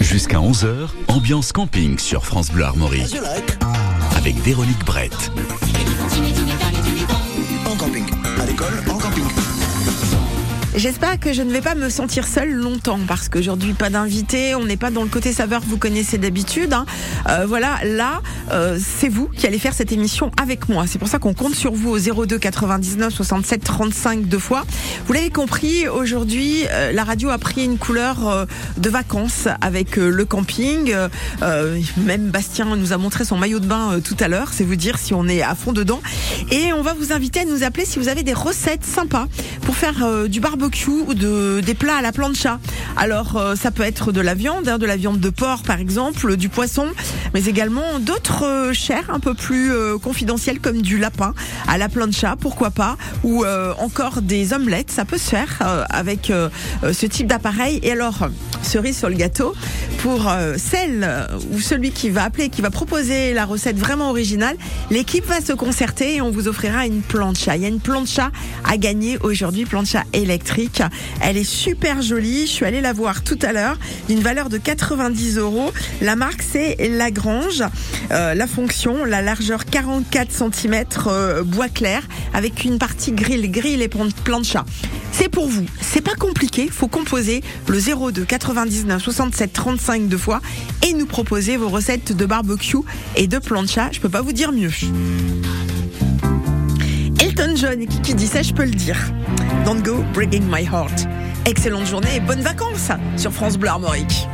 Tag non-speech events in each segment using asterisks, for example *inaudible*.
Jusqu'à 11h, ambiance camping sur France Bleu Armorique. Avec Véronique Brett. J'espère que je ne vais pas me sentir seule longtemps parce qu'aujourd'hui pas d'invité, on n'est pas dans le côté saveur que vous connaissez d'habitude. hein. Euh, voilà, là euh, c'est vous qui allez faire cette émission avec moi. C'est pour ça qu'on compte sur vous au 02 99 67 35 deux fois. Vous l'avez compris, aujourd'hui euh, la radio a pris une couleur euh, de vacances avec euh, le camping. Même Bastien nous a montré son maillot de bain tout à l'heure. C'est vous dire si on est à fond dedans. Et on va vous inviter à nous appeler si vous avez des recettes sympas pour faire du barbecue ou de, des plats à la plancha. Alors euh, ça peut être de la viande, hein, de la viande de porc par exemple, du poisson, mais également d'autres euh, chairs un peu plus euh, confidentielles comme du lapin à la plancha, pourquoi pas, ou euh, encore des omelettes, ça peut se faire avec ce type d'appareil. Et alors, cerise sur le gâteau, pour celle ou celui qui va appeler, qui va proposer la recette vraiment originale, l'équipe va se concerter et on vous offrira une plancha. Il y a une plancha à gagner aujourd'hui, plancha électrique. Elle est super jolie. Je suis allée la voir tout à l'heure, d'une valeur de 90 euros. La marque c'est Lagrange. Euh, la fonction, la largeur 44 cm bois clair avec une partie grill, grill et plan- plancha. C'est pour vous. C'est pas compliqué. Faut composer le 02 99 67 35 deux fois et nous proposer vos recettes de barbecue et de plancha. Je peux pas vous dire mieux. Elton John et Kiki dit ça, je peux le dire. Don't go breaking my heart. Excellente journée et bonnes vacances sur France Bleu Armorique.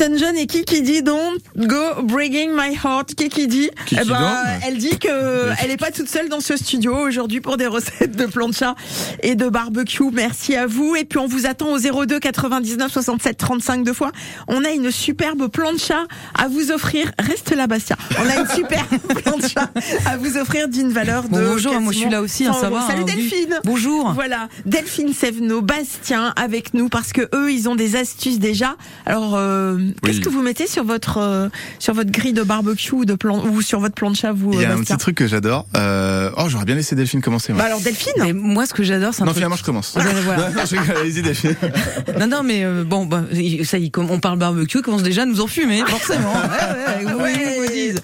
Elton John et Kiki dit Don't go breaking my heart. Kiki dit, Kiki eh ben, elle dit que elle est pas toute seule dans ce studio aujourd'hui pour des recettes de plancha et de barbecue. Merci à vous. Et puis on vous attend au 02 99 67 35 deux fois. On a une superbe plancha à vous offrir. Reste là, Bastien. On a une *laughs* superbe plancha à vous offrir d'une valeur de. Bon, bonjour, moi je suis là aussi, hein, 100 ça va. Salut hein, oui. Delphine. Bonjour. Voilà, Delphine Sevno, Bastien avec nous parce que eux, ils ont des astuces déjà. Alors, euh, qu'est-ce que vous mettez sur votre euh, sur votre grille de barbecue ou de plan ou sur votre plancha vous Il y a euh, un Bastien petit truc que j'adore. Euh... Oh, j'aurais bien laissé Delphine commencer. Moi. Bah alors Delphine. Mais moi, ce que j'adore, c'est un non, truc- finalement, je commence. Ouais, voilà. *laughs* Non, non, Delphine. *laughs* Non, non, mais euh, bon, bah, ça y est, comme on parle barbecue, il commence déjà à nous enfumer, forcément. *laughs* Ouais, ouais, ouais.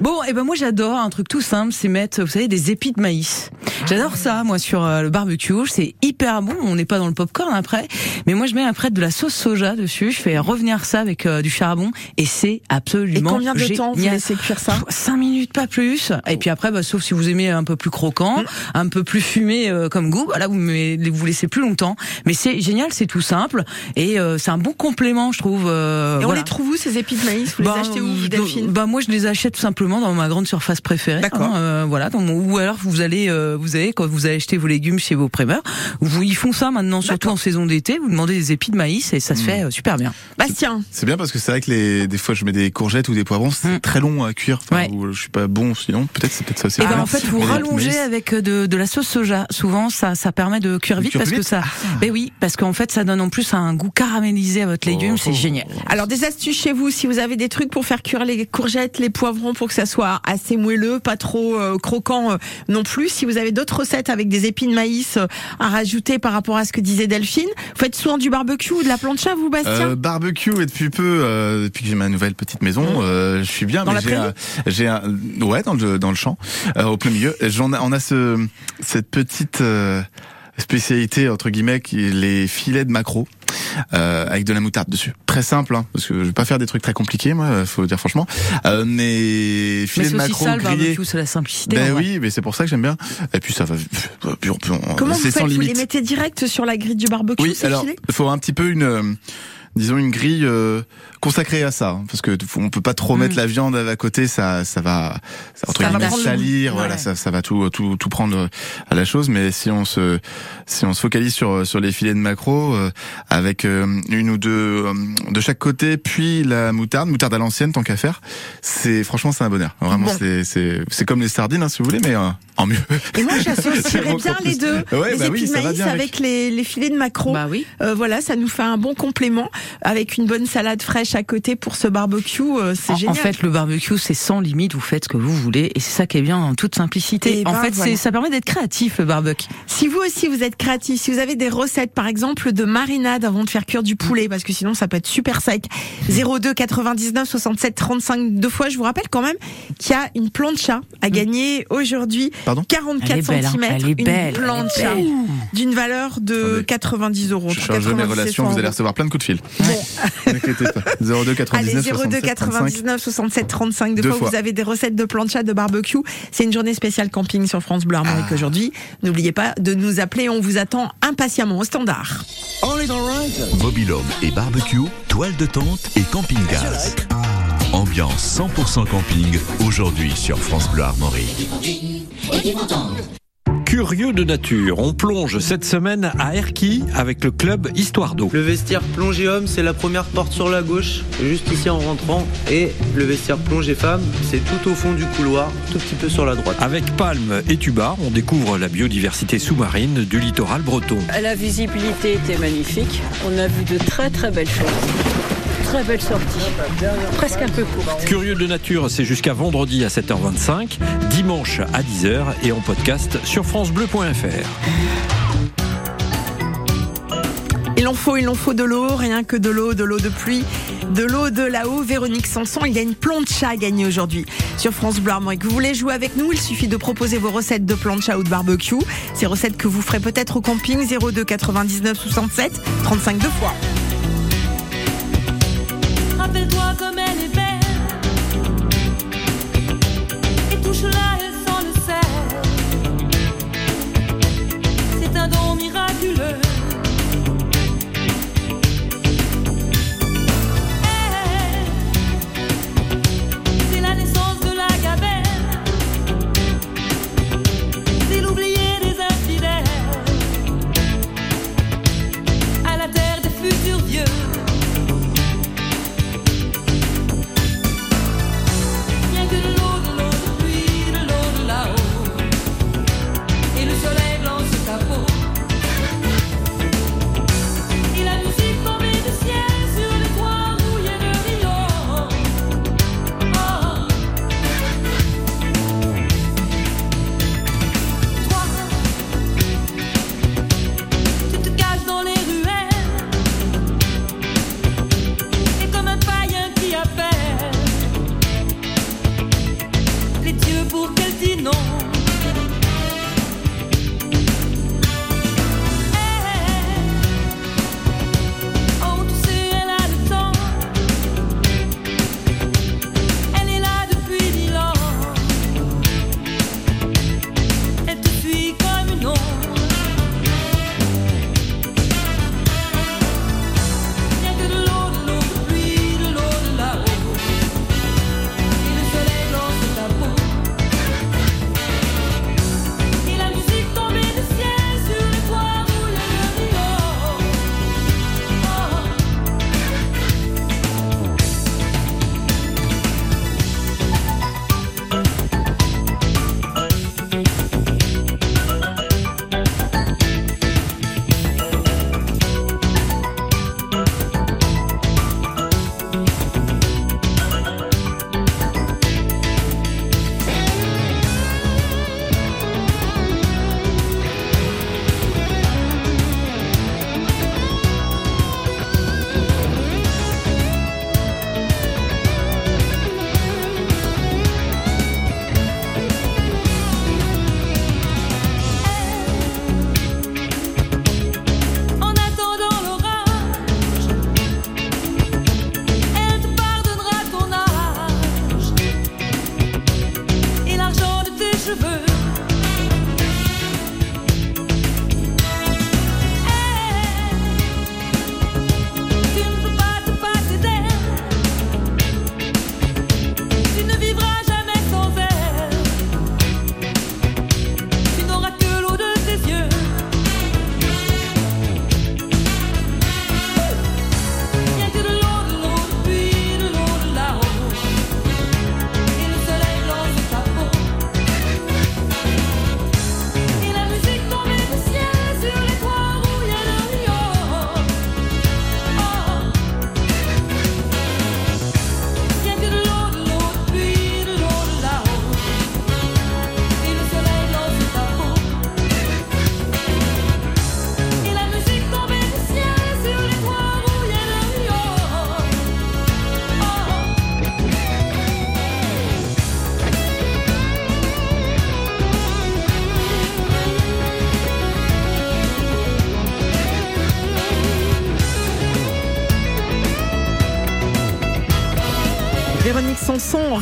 Bon, et ben moi j'adore un truc tout simple, c'est mettre, vous savez, des épis de maïs. J'adore ça, moi, sur euh, le barbecue. C'est hyper bon. On n'est pas dans le popcorn après, mais moi je mets après de la sauce soja dessus. Je fais revenir ça avec euh, du charbon, et c'est Et absolument combien de temps vous laissez cuire ça 5 minutes, pas plus. Et puis après, bah, sauf si vous aimez un peu plus croquant, un peu plus fumé euh, comme goût, bah, là vous vous laissez plus longtemps. Mais c'est génial, c'est tout simple et euh, c'est un bon complément, je trouve. euh, Et on les trouve où ces épis de maïs? Vous Bah, les achetez où euh, Delphine? Bah moi je les achète tout simplement dans ma grande surface préférée. D'accord. hein, euh, voilà. Dans mon- ou alors vous allez, euh, vous avez quand vous allez acheter vos légumes chez vos primeurs, vous ils font ça maintenant surtout en saison d'été. Vous demandez des épis de maïs et ça se fait euh, super bien. Bastien. C'est bien parce que c'est vrai que les, des fois, je mets des courgettes ou des poivrons, c'est Mm. très long à cuire. Enfin, Ouais. ou je suis pas bon sinon. Peut-être c'est peut-être ça. Et ben Ah, en fait, vous mais rallongez avec de, de la sauce soja. Souvent, ça, ça permet de cuire vite parce que ça. Ben oui, parce qu'en fait, ça donne en plus un goût caramélisé à votre légume. Oh. C'est génial. Alors des astuces chez vous, si vous avez des trucs pour faire cuire les courgettes, les poivrons, pour que ça soit assez moelleux, pas trop euh, croquant euh, non plus. Si vous avez d'autres recettes avec des épis de maïs euh, à rajouter par rapport à ce que disait Delphine, vous faites souvent du barbecue ou de la plancha, vous, Bastien? Euh, barbecue et depuis peu, euh, depuis que j'ai ma nouvelle petite maison, euh, je suis bien. Dans mais j'ai un, j'ai un, ouais, dans le dans le champ, euh, au plein milieu. J'en, a- on a ce cette petite euh, spécialité entre guillemets qui est les filets de maquereau. Euh, avec de la moutarde dessus. Très simple, hein, parce que je vais pas faire des trucs très compliqués, moi, faut dire franchement. Euh, mais Mais filets c'est de maquereau ça le grillés. c'est la simplicité. Ben oui, mais c'est pour ça que j'aime bien. Et puis ça va, puis on peut, on- Comment vous faites sans Vous les mettez direct sur la grille du barbecue Oui, alors il faut un petit peu une, euh, disons une grille euh, consacrée à ça, hein, parce que on peut pas trop Mm. mettre la viande à côté, ça, ça va, ça, entre Ça va guillemets, salir, voilà, ça, ça va tout, tout, tout prendre à la chose. Mais si on se, si on se focalise sur sur les filets de maquereau euh, avec euh, une ou deux euh, de chaque côté, puis la moutarde, moutarde à l'ancienne tant qu'à faire, c'est franchement c'est un bonheur. Vraiment, Bon. c'est c'est c'est comme les sardines, hein, si vous voulez, mais euh, en mieux. Et moi, j'associerais *laughs* bien les deux. Ouais, les bah épis oui, de maïs bien avec, avec. les, les filets de maquereau. Bah oui. Euh, voilà, ça nous fait un bon complément avec une bonne salade fraîche à côté pour ce barbecue. euh, c'est génial. en fait, le barbecue, c'est sans limite. Vous faites ce que vous voulez, et c'est ça qui est bien en toute simplicité. Eh en ben, fait, voilà. ça permet d'être créatif le barbecue. Si vous aussi vous êtes créatif, si vous avez des recettes par exemple de marinade avant de faire cuire du poulet, parce que sinon ça peut être super sec. 02 99 67 35 deux fois. Je vous rappelle quand même qu'il y a une plancha à gagner aujourd'hui. Pardon 44 Elle est belle, hein. cm. Elle est belle, Une plancha d'une valeur de Attendez. 90 euros. Je change mes 90 et relations, 100 vous allez recevoir plein de coups de fil. Bon. 02 99 Allez, 02 67 35. 99 67 35. Deux, Deux fois, fois. vous avez des recettes de plancha, de barbecue. C'est une journée spéciale camping sur France Bleu Armorique Ah. aujourd'hui. N'oubliez pas de nous appeler. On vous attend impatiemment au standard. All is alright. Mobilhome et barbecue, toile de tente et camping-gaz. Ambiance 100% camping aujourd'hui sur France Bleu Armorique. Curieux de nature, on plonge cette semaine à Erquy avec le club Histoire d'eau. Le vestiaire plongée homme, c'est la première porte sur la gauche, juste ici en rentrant. Et le vestiaire plongée femme, c'est tout au fond du couloir, tout petit peu sur la droite. Avec Palme et Tuba, on découvre la biodiversité sous-marine du littoral breton. La visibilité était magnifique. On a vu de très très belles choses. Très belles sorties. Presque un peu courtes. Curieux de nature, c'est jusqu'à vendredi à 7h25, dimanche à 10h et en podcast sur francebleu.fr. Il en faut, il en faut de l'eau, rien que de l'eau, de l'eau de pluie, de l'eau de là-haut. Véronique Sanson, il y a une plancha à gagner aujourd'hui sur France Bleu Armorique. Vous voulez jouer avec nous Il suffit de proposer vos recettes de plancha ou de barbecue. Ces recettes que vous ferez peut-être au camping 02 99 67 35 deux fois.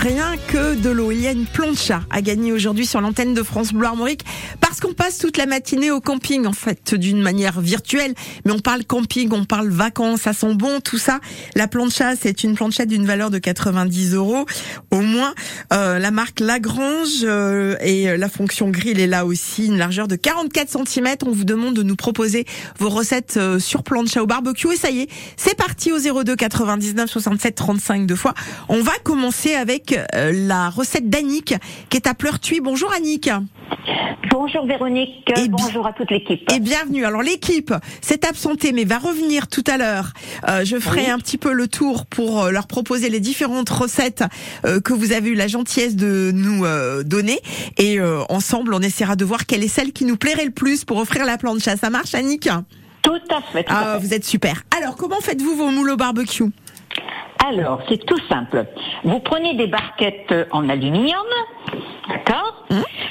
Rien que de l'eau. Il y a une plancha à gagner aujourd'hui sur l'antenne de France Bleu Armorique parce qu'on passe toute la matinée au camping, en fait, d'une manière virtuelle. Mais on parle camping, on parle vacances, ça sent bon, tout ça. La plancha, c'est une plancha d'une valeur de 90 euros au moins. Euh, la marque Lagrange euh, et la fonction grill est là aussi, une largeur de 44 cm. On vous demande de nous proposer vos recettes euh, sur plancha au barbecue. Et ça y est, c'est parti au 02 99 67 35 deux fois. On va commencer avec euh, la recette d'Annick qui est à Pleurtuis. Bonjour Annick. Bonjour Véronique, Et bonjour à toute l'équipe. Et bienvenue. Alors l'équipe s'est absentée mais va revenir tout à l'heure. Euh, je ferai un petit peu le tour pour euh, leur proposer les différentes recettes euh, que vous avez eu la gentillesse de nous euh, donner. Et ensemble, on essaiera de voir quelle est celle qui nous plairait le plus pour offrir la plancha. Ça marche Annick? Tout à fait. tout à Ah, fait. vous êtes super. Alors, comment faites-vous vos moules au barbecue? Alors, c'est tout simple. Vous prenez des barquettes en aluminium, d'accord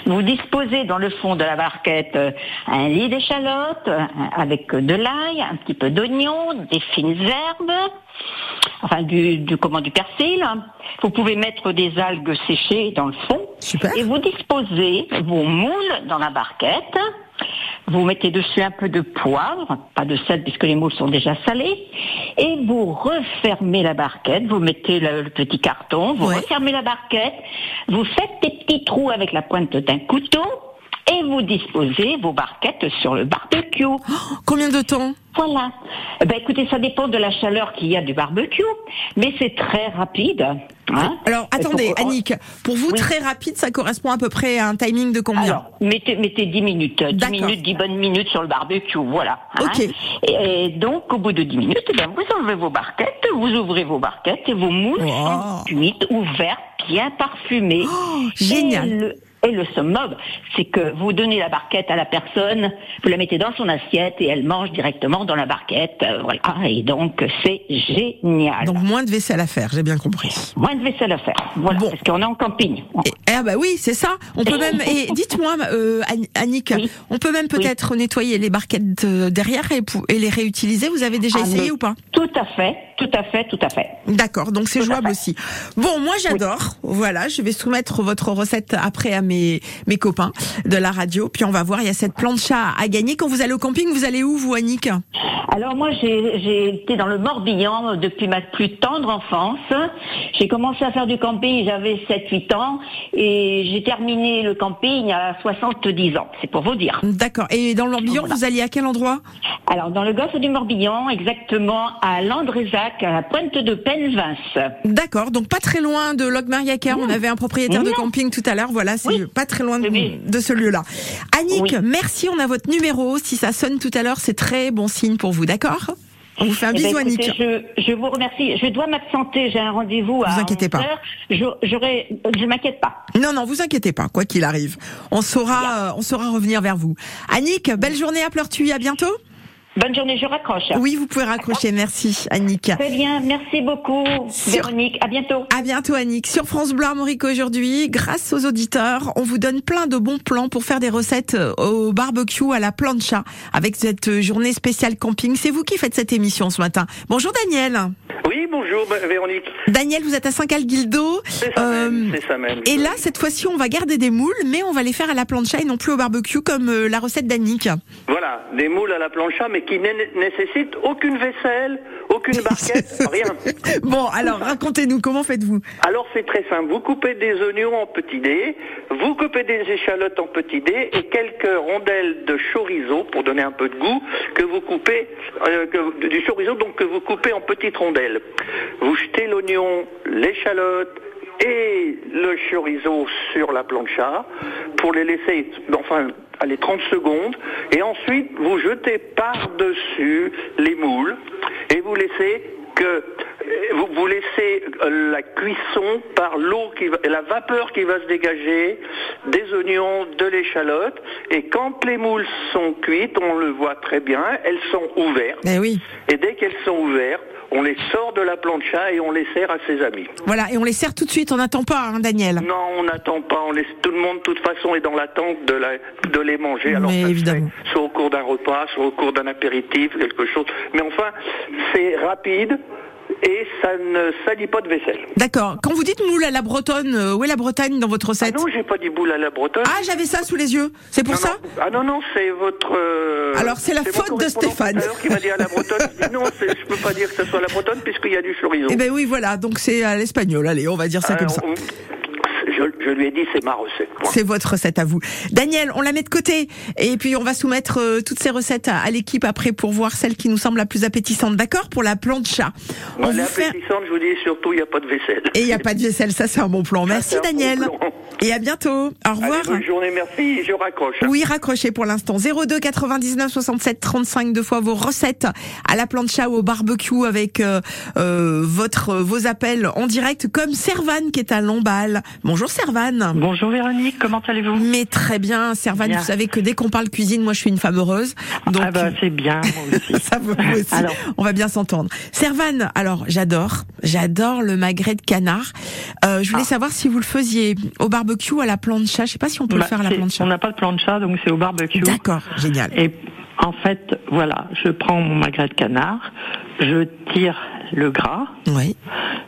Vous disposez dans le fond de la barquette euh, un lit d'échalote euh, avec de l'ail, un petit peu d'oignon, des fines herbes, enfin du, du comment du persil. Vous pouvez mettre des algues séchées dans le fond. Super. Et vous disposez vos moules dans la barquette. Vous mettez dessus un peu de poivre, pas de sel puisque les moules sont déjà salés, et vous refermez la barquette, vous mettez le, le petit carton, vous Ouais. refermez la barquette, vous faites des petits trous avec la pointe d'un couteau, et vous disposez vos barquettes sur le barbecue. Combien de temps Voilà. Eh Ben écoutez, ça dépend de la chaleur qu'il y a du barbecue, mais c'est très rapide. hein. Alors, attendez, faut- Annick, pour vous, Oui. très rapide, ça correspond à peu près à un timing de combien Alors, mettez, mettez 10 minutes, 10 D'accord. minutes, 10 bonnes minutes sur le barbecue, voilà. hein. Ok. Et, et donc, au bout de 10 minutes, eh ben, vous enlevez vos barquettes, vous ouvrez vos barquettes et vos moules Wow. sont cuites, ouvertes, bien parfumées. Oh, génial. Et le, summum, c'est que vous donnez la barquette à la personne, vous la mettez dans son assiette et elle mange directement dans la barquette. euh, voilà. Et donc, c'est génial. Donc, moins de vaisselle à faire, j'ai bien compris. Moins de vaisselle à faire. Voilà, Bon. parce qu'on est en camping. Et, ah bah oui, c'est ça. On peut même. Et dites-moi, euh, Ann- Annick, Oui. on peut même peut-être nettoyer les barquettes derrière et, les réutiliser. Vous avez déjà Ah, essayé ou pas? Tout à fait, tout à fait, tout à fait. D'accord, donc c'est jouable aussi. Bon, moi j'adore. Voilà, je vais soumettre votre recette après à mes mes copains de la radio. Puis on va voir. Il y a cette plancha à gagner. Quand vous allez au camping, vous allez où, vous, Annick Alors moi, j'ai été dans le Morbihan depuis ma plus tendre enfance. J'ai commencé à faire du camping, j'avais 7-8 ans, et j'ai terminé le camping à 70 ans. C'est pour vous dire. D'accord. Et dans le Morbihan, Voilà. vous alliez à quel endroit Alors dans le golfe du Morbihan, exactement à Landrézac, à la pointe de Penvins. D'accord, donc pas très loin de Logmariacar. On avait un propriétaire de camping tout à l'heure. Voilà, c'est Oui. Pas très loin de, Oui. de ce lieu-là. Annick, Oui. merci. On a votre numéro. Si ça sonne tout à l'heure, c'est très bon signe pour vous. D'accord? On vous fait un Eh ben, bisou, écoutez, Annick. je, je vous remercie. Je dois m'absenter. J'ai un rendez-vous à Vous inquiétez pas. 11 heures. Je, je m'inquiète pas. Non, non, vous inquiétez pas, quoi qu'il arrive. On saura, on saura revenir vers vous. Annick, belle journée à Pleurtuis. À bientôt. Bonne journée. Je raccroche. Oui, vous pouvez raccrocher. Merci, Annick. Très bien. Merci beaucoup, Sur- Véronique. À bientôt. À bientôt Annick. Sur France Bleu Armorique aujourd'hui, grâce aux auditeurs, on vous donne plein de bons plans pour faire des recettes euh, au barbecue à la plancha avec cette euh, journée spéciale camping. C'est vous qui faites cette émission ce matin. Bonjour Daniel. Oui, bonjour Véronique. Daniel, vous êtes à Saint-Calguildo. C'est ça Euh, ça même. Et là, cette fois-ci, on va garder des moules, mais on va les faire à la plancha et non plus au barbecue comme la recette d'Annick. Voilà, des moules à la plancha, mais qui ne nécessitent aucune vaisselle, aucune barquette, *laughs* rien. Bon, alors racontez-nous, comment faites-vous? Alors c'est très simple, vous coupez des oignons en petits dés, vous coupez des échalotes en petits dés et quelques rondelles de chorizo pour donner un peu de goût que vous coupez euh, que- du chorizo donc que vous coupez en petites rondelles. Vous jetez l'oignon, l'échalote et le chorizo sur la plancha pour les laisser enfin allez 30 secondes et ensuite vous jetez par-dessus les moules et vous laissez que vous, vous laissez euh, la cuisson par l'eau qui va, la vapeur qui va se dégager des oignons, de l'échalote et quand les moules sont cuites, on le voit très bien, elles sont ouvertes. Eh oui. Et dès qu'elles sont ouvertes, on les sort de la plancha et on les sert à ses amis. Voilà, et on les sert tout de suite, on n'attend pas, hein, Daniel. Non, on n'attend pas. On laisse tout le monde, de toute façon, est dans l'attente de, la, de les manger. Alors, Mais évidemment. fait soit au cours d'un repas, soit au cours d'un apéritif, quelque chose. Mais enfin, c'est rapide. Et ça ne salit pas de vaisselle. D'accord. Quand vous dites moule à la bretonne, euh, où est la Bretagne dans votre recette Non, j'ai pas dit boule à la bretonne. Ah, j'avais ça sous les yeux. C'est pour Non, ça non. Ah non, non, c'est votre... euh, Alors, c'est la faute de Stéphane. à l'heure qui m'a dit à la bretonne. Je dis non, je peux pas dire que ce soit la bretonne puisqu'il y a du chorizo. Eh ben oui, voilà. Donc c'est à l'espagnol. Allez, on va dire ça comme Alors, ça. on- je, je lui ai dit c'est ma recette. C'est votre recette à vous. Daniel, on la met de côté. Et puis, on va soumettre euh, toutes ces recettes à, à l'équipe après pour voir celle qui nous semble la plus appétissante. D'accord? Pour la plancha. On est vous fait... appétissante, je vous dis surtout, il n'y a pas de vaisselle. Et il n'y a pas de vaisselle. Ça, c'est un bon plan. Merci, bon Daniel. plan. Et à bientôt. Au revoir. Allez, bonne journée, merci, je raccroche. Oui, raccrochez pour l'instant. 02 99 67 35 deux fois vos recettes à la plancha ou au barbecue avec euh, euh, votre vos appels en direct comme Servane qui est à. Bonjour Servane. Bonjour Véronique, comment allez-vous Mais très bien, Servane, vous savez que dès qu'on parle cuisine, moi je suis une femme heureuse. Donc Ah bah c'est bien, moi *laughs* aussi. ça vous aussi. Alors. On va bien s'entendre. Servane, alors j'adore, j'adore le magret de canard. Euh, je voulais savoir si vous le faisiez au barbecue ou à la plancha. Je sais pas si on peut Bah, le faire à la plancha. On n'a pas de plancha, donc c'est au barbecue. D'accord, génial. Et en fait, voilà, je prends mon magret de canard, je tire le gras, Oui.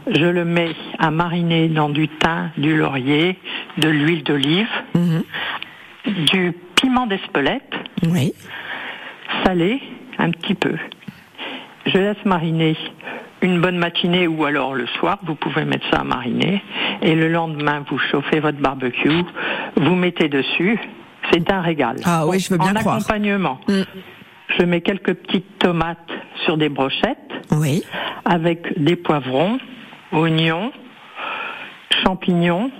je le mets à mariner dans du thym, du laurier, de l'huile d'olive, Mhm. du piment d'Espelette, Oui. salé, un petit peu. Je laisse mariner une bonne matinée ou alors le soir, vous pouvez mettre ça à mariner. Et le lendemain, vous chauffez votre barbecue, vous mettez dessus. C'est un régal. Ah oui, je veux bien en croire. accompagnement, Mm. je mets quelques petites tomates sur des brochettes Oui. avec des poivrons, oignons, champignons.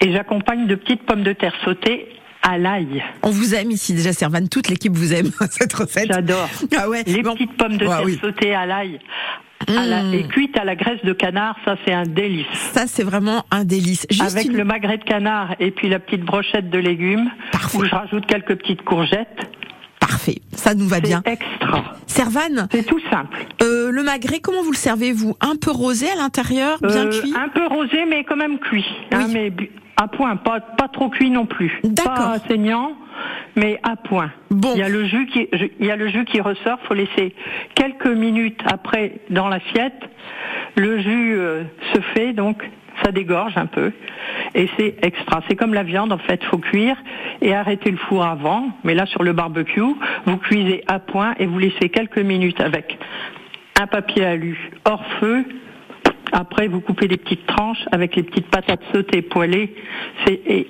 Et j'accompagne de petites pommes de terre sautées à l'ail. On vous aime ici déjà, Servane. Toute l'équipe vous aime *laughs* cette recette. J'adore. Ah ouais. Les bon. petites pommes de Ouais, terre oui. sautées à l'ail. À la- Mm. et cuites à la graisse de canard, ça c'est un délice. Ça, c'est vraiment un délice. Juste Avec une- le magret de canard et puis la petite brochette de légumes, Parfait. où je rajoute quelques petites courgettes. Parfait. Ça nous va bien. extra. Servane, C'est tout simple. euh, le magret, comment vous le servez, vous Un peu rosé à l'intérieur, bien Euh, cuit Un peu rosé, mais quand même cuit. hein, mais à point, pas, pas trop cuit non plus. D'accord. Pas saignant, mais à point. Bon. Il y a le jus qui, il y a le jus qui ressort. Faut laisser quelques minutes après dans l'assiette. Le jus euh, se fait donc. Ça dégorge un peu et c'est extra. C'est comme la viande en fait, faut cuire et arrêter le four avant. Mais là sur le barbecue, vous cuisez à point et vous laissez quelques minutes avec un papier alu hors feu. Après, vous coupez des petites tranches avec les petites patates sautées poêlées. C'est et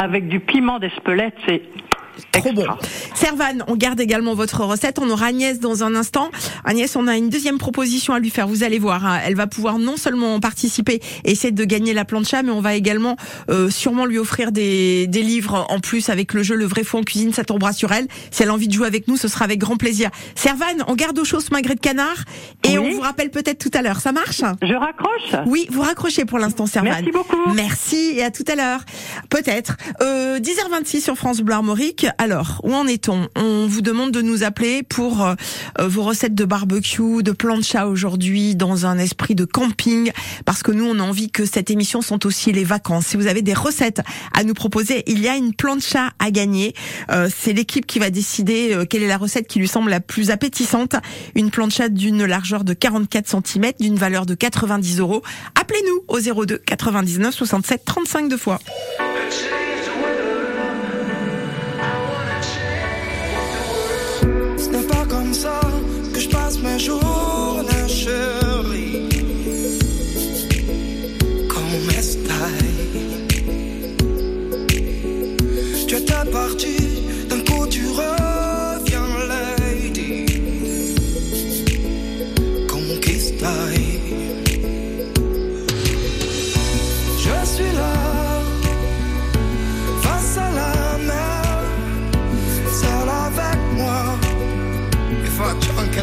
avec du piment d'Espelette, c'est Trop bon. Servane, on garde également votre recette. On aura Agnès dans un instant. Agnès, on a une deuxième proposition à lui faire. Vous allez voir, hein. elle va pouvoir non seulement participer et essayer de gagner la plancha, mais on va également euh, sûrement lui offrir des, des livres en plus avec le jeu Le vrai fou en cuisine. Ça tombera sur elle. Si elle a envie de jouer avec nous, ce sera avec grand plaisir. Servane, on garde au chaud ce magret de canard et Oui. on vous rappelle peut-être tout à l'heure. Ça marche? Je raccroche? Oui, vous raccrochez pour l'instant, Servane. Merci beaucoup. Merci et à tout à l'heure. Peut-être. Euh, 10h26 sur France Bleu Armorique. Alors, où en est-on? On vous demande de nous appeler pour euh, euh, vos recettes de barbecue, de plancha aujourd'hui, dans un esprit de camping, parce que nous, on a envie que cette émission sente aussi les vacances. Si vous avez des recettes à nous proposer, il y a une plancha à gagner. Euh, C'est l'équipe qui va décider euh, quelle est la recette qui lui semble la plus appétissante. Une plancha d'une largeur de 44 cm, d'une valeur de 90 euros. Appelez-nous au 02 99 67 35 deux fois. Que je passe mes journées,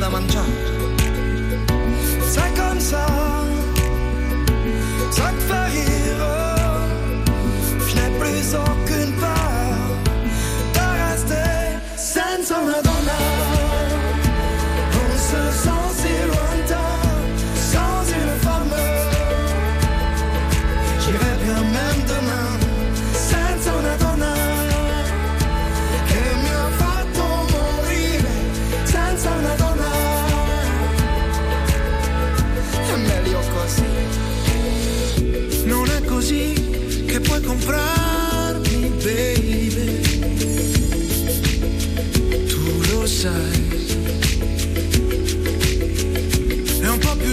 da mangiare. C'est comme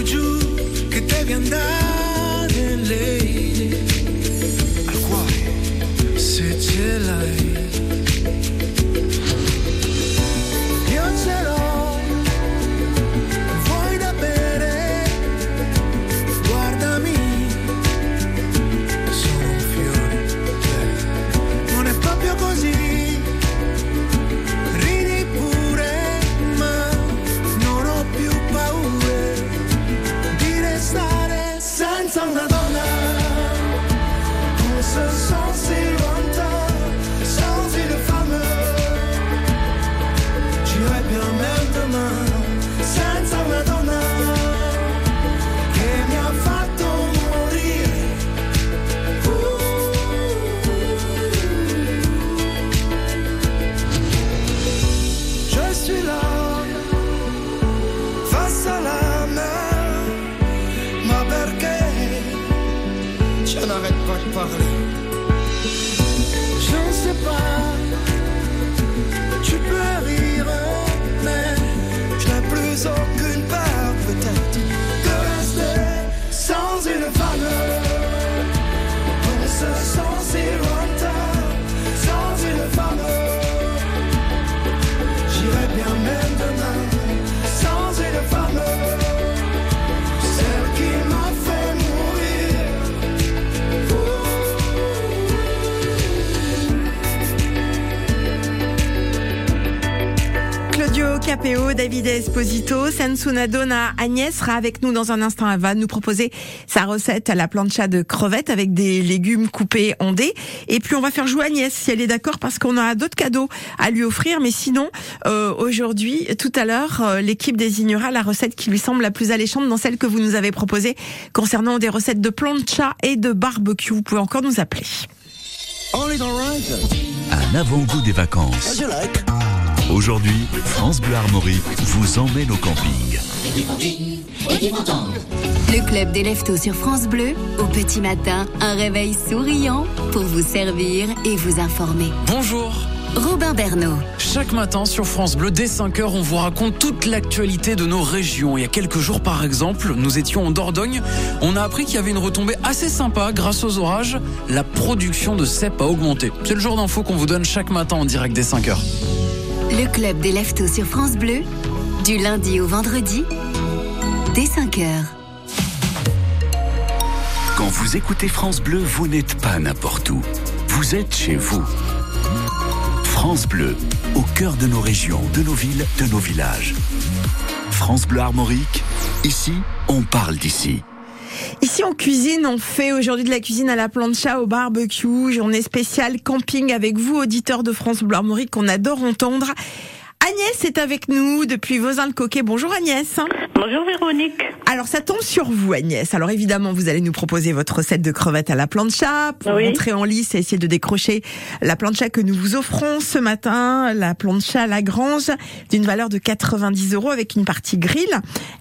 giù che devi lei al cuore se ce l'hai. Capéo, David Esposito, Sensuna Donna, Agnès sera avec nous dans un instant. Elle va nous proposer sa recette à la plancha de crevettes avec des légumes coupés en dés. Et puis on va faire jouer Agnès si elle est d'accord parce qu'on a d'autres cadeaux à lui offrir. Mais sinon, euh, aujourd'hui, tout à l'heure, euh, l'équipe désignera la recette qui lui semble la plus alléchante dans celle que vous nous avez proposée concernant des recettes de plancha et de barbecue. Vous pouvez encore nous appeler. Un avant-goût des vacances. Aujourd'hui, France Bleu Armorique vous emmène au camping. Le club des leftos sur France Bleu, au petit matin, un réveil souriant pour vous servir et vous informer. Bonjour. Robin Bernot. Chaque matin sur France Bleu, dès 5h, on vous raconte toute l'actualité de nos régions. Il y a quelques jours, par exemple, nous étions en Dordogne. On a appris qu'il y avait une retombée assez sympa grâce aux orages. La production de cèpes a augmenté. C'est le genre d'infos qu'on vous donne chaque matin en direct dès 5h. Le club des leftos sur France Bleu, du lundi au vendredi, dès 5h. Quand vous écoutez France Bleu, vous n'êtes pas n'importe où. Vous êtes chez vous. France Bleu, au cœur de nos régions, de nos villes, de nos villages. France Bleu Armorique, ici, on parle d'ici. Ici, on cuisine, on fait aujourd'hui de la cuisine à la plancha, au barbecue, journée spéciale camping avec vous, auditeurs de France Armorique, qu'on adore entendre. Agnès est avec nous depuis Vosin-le-Coquet. Bonjour Agnès. Bonjour Véronique. Alors ça tombe sur vous Agnès. Alors évidemment vous allez nous proposer votre recette de crevettes à la plancha pour Oui. montrer en lice et essayer de décrocher la plancha que nous vous offrons ce matin, la plancha Lagrange d'une valeur de 90 euros avec une partie grill.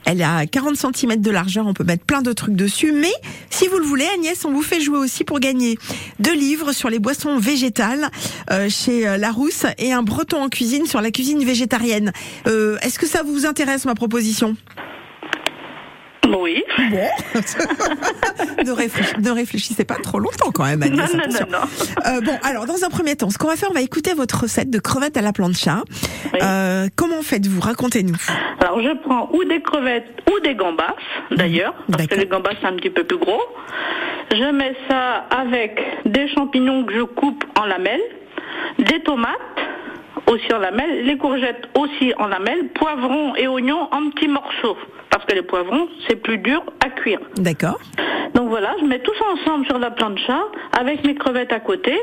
Elle a 40 cm de largeur, on peut mettre plein de trucs dessus. Mais si vous le voulez Agnès, on vous fait jouer aussi pour gagner deux livres sur les boissons végétales euh, chez euh, Larousse et un breton en cuisine sur la cuisine végétarienne. Euh, Est-ce que ça vous intéresse ma proposition? Oui. Bon. *laughs* ne, réfléch- ne réfléchissez pas trop longtemps quand même, Agnès. Non, non, non. Euh, bon, alors dans un premier temps, ce qu'on va faire, on va écouter votre recette de crevettes à la plancha. Euh, comment faites-vous? Racontez-nous. Alors je prends ou des crevettes ou des gambas d'ailleurs, parce que les gambas c'est un petit peu plus gros. Je mets ça avec des champignons que je coupe en lamelles, des tomates aussi en lamelles, les courgettes aussi en lamelles, poivrons et oignons en petits morceaux, parce que les poivrons c'est plus dur à cuire. D'accord. Donc voilà, je mets tout ça ensemble sur la plancha avec mes crevettes à côté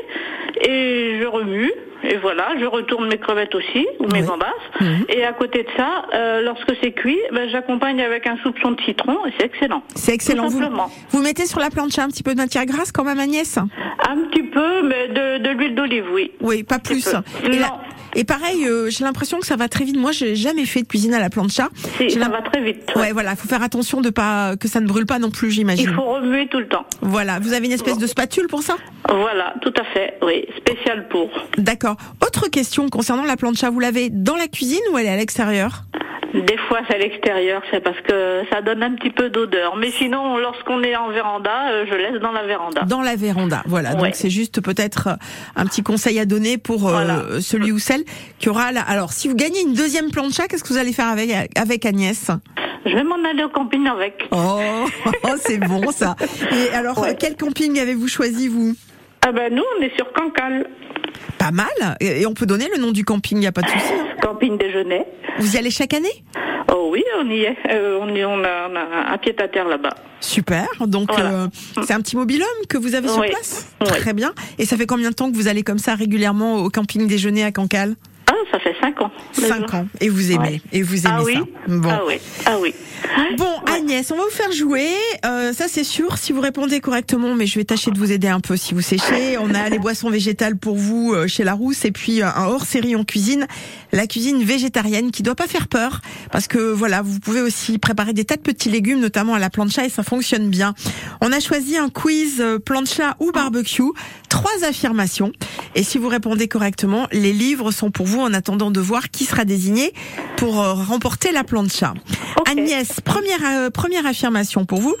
et je remue. Et voilà, je retourne mes crevettes aussi, ou mes gambas. Mhm. Et à côté de ça, euh, lorsque c'est cuit, ben, j'accompagne avec un soupçon de citron et c'est excellent. C'est excellent. Tout Vous, simplement. vous mettez sur la plancha un petit peu de matière grasse quand même, Agnès? Un petit peu, mais de, de l'huile d'olive, oui. Oui, pas plus. la, Non. Et pareil, euh, j'ai l'impression que ça va très vite. Moi, j'ai jamais fait de cuisine à la plancha. Si, ça va très vite. Ouais, voilà, faut faire attention de pas que ça ne brûle pas non plus, j'imagine. Il faut remuer tout le temps. Voilà, vous avez une espèce de spatule pour ça? Voilà, tout à fait, oui, spécial pour. D'accord. Autre question concernant la plancha, vous l'avez dans la cuisine ou elle est à l'extérieur? Des fois, c'est à l'extérieur, c'est parce que ça donne un petit peu d'odeur. Mais sinon, lorsqu'on est en véranda, euh, je laisse dans la véranda. Dans la véranda, voilà. Ouais. Donc c'est juste peut-être un petit conseil à donner pour euh, celui ou celle qui aura la... Alors, si vous gagnez une deuxième plancha, qu'est-ce que vous allez faire avec, avec Agnès? Je vais m'en aller au camping avec. Oh, *laughs* c'est bon ça. Et alors, quel camping avez-vous choisi, vous? Ah ben nous, on est sur Cancale. Pas mal. Et et on peut donner le nom du camping, il n'y a pas de souci. hein. Camping déjeuner. Vous y allez chaque année? Oh oui, on y est. Euh, on, y- on a, on a un pied à terre là-bas. Super. Donc, Voilà. euh, c'est un petit mobilhome que vous avez sur Oui. place? Très bien. Et ça fait combien de temps que vous allez comme ça régulièrement au camping déjeuner à Cancale? Ah, ça fait cinq ans. Cinq ans. Et vous aimez. Ouais. Et vous aimez ah oui. ça. Bon. Ah oui. Ah oui. Bon, Agnès, on va vous faire jouer. Euh, ça, c'est sûr, si vous répondez correctement, mais je vais tâcher de vous aider un peu si vous séchez. On a les boissons végétales pour vous euh, chez Larousse et puis euh, un hors-série en cuisine, la cuisine végétarienne qui doit pas faire peur parce que voilà, vous pouvez aussi préparer des tas de petits légumes, notamment à la plancha et ça fonctionne bien. On a choisi un quiz euh, plancha ou barbecue, trois affirmations et si vous répondez correctement, les livres sont pour vous en attendant de voir qui sera désigné pour euh, remporter la plancha. Agnès, première euh, première affirmation pour vous.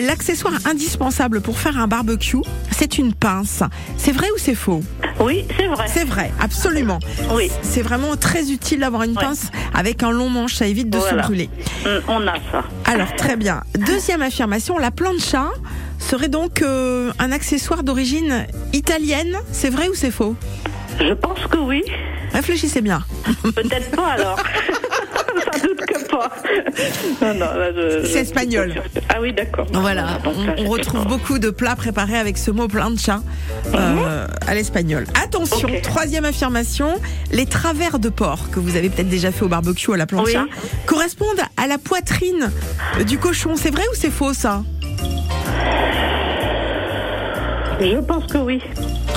L'accessoire indispensable pour faire un barbecue, c'est une pince. C'est vrai ou c'est faux? Oui, c'est vrai. C'est vrai, absolument. Oui. C'est vraiment très utile d'avoir une pince avec un long manche, ça évite de Voilà. se brûler. Mm, On a ça. Alors très bien. Deuxième affirmation, la plancha serait donc euh, un accessoire d'origine italienne. C'est vrai ou c'est faux? Je pense que oui. Réfléchissez bien. Peut-être pas alors. *laughs* Sans doute que pas. Non, non, C'est espagnol. Ah oui, d'accord. Voilà, là, on, retrouve beaucoup de plats préparés avec ce mot plancha euh, à l'espagnol. Attention, Ok. troisième affirmation, les travers de porc que vous avez peut-être déjà fait au barbecue à la plancha Oui. correspondent à la poitrine du cochon. C'est vrai ou c'est faux ça? Je pense que oui.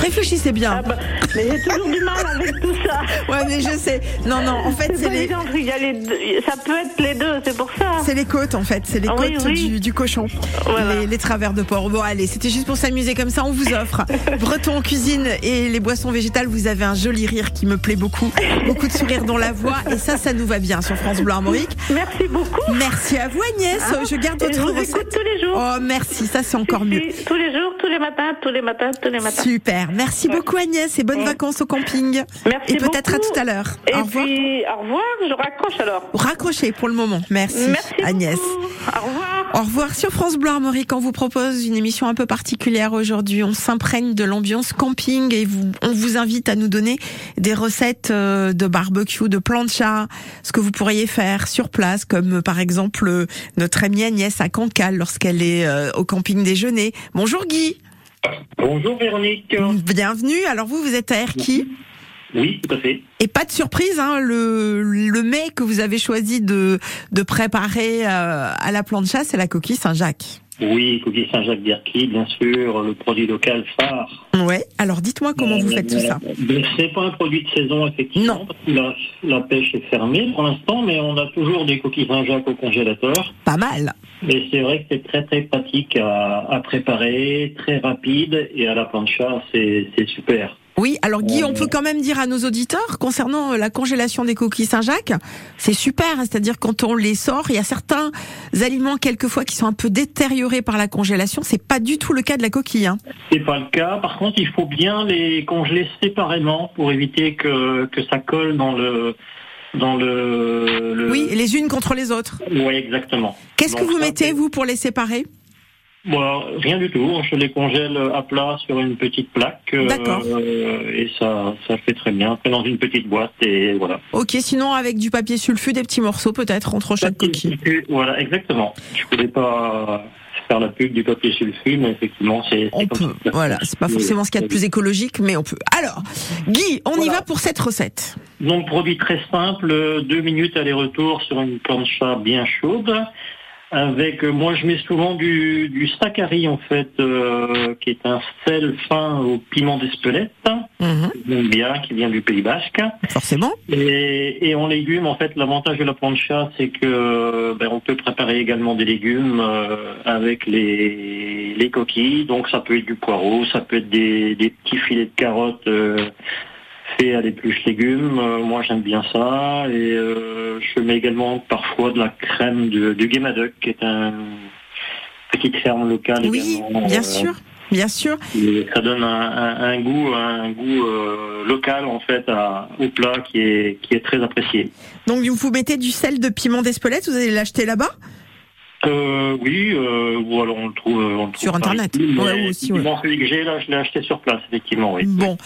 Réfléchissez bien. Ah bah, mais j'ai toujours du mal avec tout ça. *laughs* Ouais, mais je sais. Non, non, en fait, c'est les, Ça peut être les deux, c'est pour ça. c'est les côtes en fait, c'est les Ah oui, côtes oui. Du, du cochon, Voilà. les, les travers de porc. Bon, allez, c'était juste pour s'amuser comme ça. On vous offre *laughs* Breton en cuisine et les boissons végétales. Vous avez un joli rire qui me plaît beaucoup, beaucoup de sourire dans la voix et ça, ça nous va bien sur France Bleu Armorique. Merci beaucoup. Merci à vous Agnès. Ah, je garde votre je vous recette. tous les jours. Oh, merci. Ça, c'est encore mieux. Si, tous les jours, tous les matins, tous les matins, tous les matins. Super. Merci beaucoup Agnès et bonnes Ouais. vacances au camping. Merci Et peut-être à tout à l'heure. Et Au revoir. puis, au revoir, je raccroche alors. Raccrochez pour le moment. Merci, Merci Agnès. beaucoup. Au revoir. Au revoir sur France Bleu Armorique. On vous propose une émission un peu particulière aujourd'hui. On s'imprègne de l'ambiance camping et vous, on vous invite à nous donner des recettes euh, de barbecue, de plancha, ce que vous pourriez faire sur place, comme euh, par exemple euh, notre amie Agnès à Cancale lorsqu'elle est au camping déjeuner. Bonjour Guy. Bonjour Véronique. Bienvenue. Alors vous, vous êtes à Erquy. Oui, tout à fait. Et pas de surprise, hein, le, le mets que vous avez choisi de, de préparer euh, à la plancha, c'est la coquille Saint-Jacques. Oui, Coquille Saint-Jacques d'Erquy, bien sûr, le produit local phare. Ouais. Alors dites-moi comment vous faites tout ça. C'est pas un produit de saison, effectivement, parce que la, la pêche est fermée pour l'instant, mais on a toujours des coquilles Saint-Jacques au congélateur. Pas mal. Et c'est vrai que c'est très très pratique à, à préparer, très rapide, et à la plancha, c'est super. Oui, alors Guy, on peut quand même dire à nos auditeurs concernant euh, la congélation des coquilles Saint-Jacques, c'est super, hein, c'est-à-dire quand on les sort, il y a certains aliments quelquefois qui sont un peu détériorés par la congélation, c'est pas du tout le cas de la coquille. Hein. C'est pas le cas. Par contre, il faut bien les congeler séparément pour éviter que, que ça colle dans le dans le. le- Oui, les unes contre les autres. Oui, exactement. Qu'est-ce que vous mettez vous pour les séparer? Bon, rien du tout. Je les congèle à plat sur une petite plaque. euh, D'accord. et ça, ça fait très bien. Après, dans une petite boîte et voilà. Ok, sinon avec du papier sulfu, des petits morceaux peut-être entre chaque coquille. Voilà, exactement. Je voulais pas faire la pub du papier sulfu, mais effectivement, c'est. On peut. Voilà, c'est pas forcément ce qu'il y a de plus écologique, mais on peut. Alors, Guy, on y va pour cette recette. Donc, produit très simple, deux minutes aller-retour sur une plancha bien chaude. Avec, euh, moi je mets souvent du, du en fait, euh, qui est un sel fin au piment d'Espelette, j'aime bien, qui vient du Pays Basque. Forcément. Et, et en légumes, en fait, l'avantage de la plancha, c'est que ben, on peut préparer également des légumes euh, avec les, les coquilles. Donc ça peut être du poireau, ça peut être des, des petits filets de carottes. euh, fait à l'épluche légumes. Euh, moi, j'aime bien ça. Et euh, je mets également parfois de la crème de, du Guémadoc, qui est un petite ferme locale Oui, également. bien euh, sûr, bien sûr. et ça donne un, un- un goût, un goût euh, local en fait à- au plat qui est qui est très apprécié. Donc vous mettez du sel de piment d'Espelette, vous allez l'acheter là-bas? Euh, oui, euh, ou alors on le trouve, on le trouve Sur Internet. ici, Ouais, aussi, ouais. celui que j'ai là, je l'ai acheté sur place, effectivement, oui. Bon.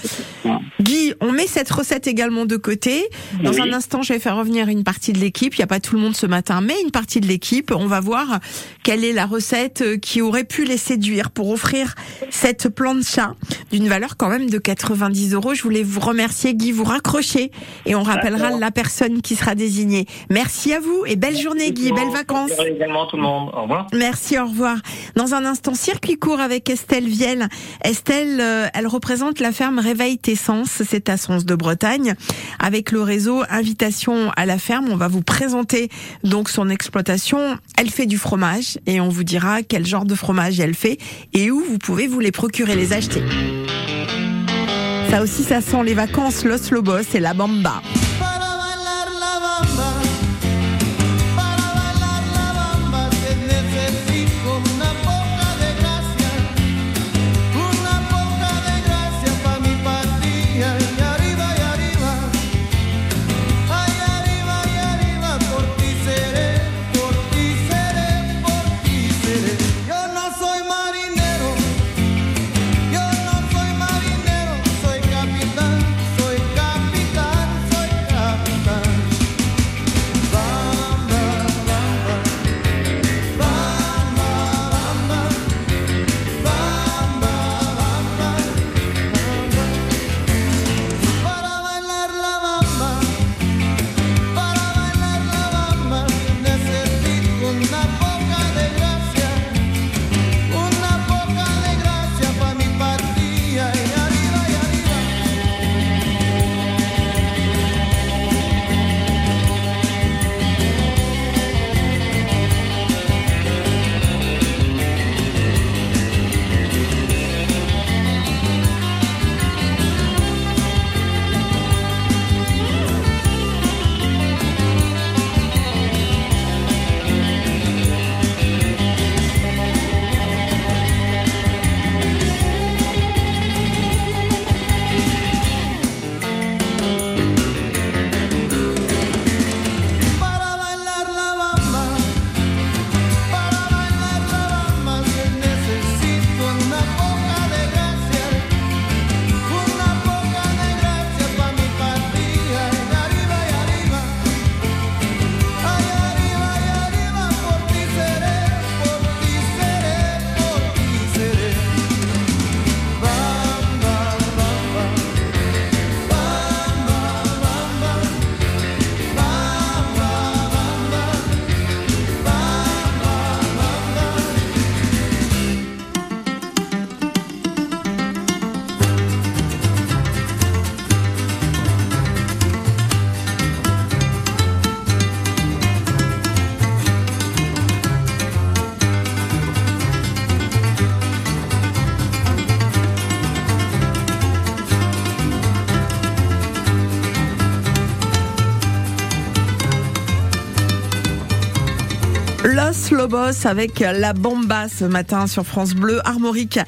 Guy, on met cette recette également de côté. Dans Oui. un instant, je vais faire revenir une partie de l'équipe. Il n'y a pas tout le monde ce matin, mais une partie de l'équipe. On va voir quelle est la recette euh, qui aurait pu les séduire pour offrir cette plancha d'une valeur quand même de 90 euros. Je voulais vous remercier, Guy. Vous raccrochez et on rappellera la personne qui sera désignée. Merci à vous et belle journée, Guy. Belles vacances. Également tout le monde. Au revoir. Merci, au revoir. Dans un instant, circuit court avec Estelle Vielle. Estelle, euh, elle représente la ferme Réveil tes sens, c'est à Sens de Bretagne. Avec le réseau Invitation à la ferme, on va vous présenter donc son exploitation. Elle fait du fromage et on vous dira quel genre de fromage elle fait et où vous pouvez vous les procurer, les acheter. Ça aussi, ça sent les vacances, Los Lobos et la Bamba. Avec la bomba ce matin sur France Bleu Armorique.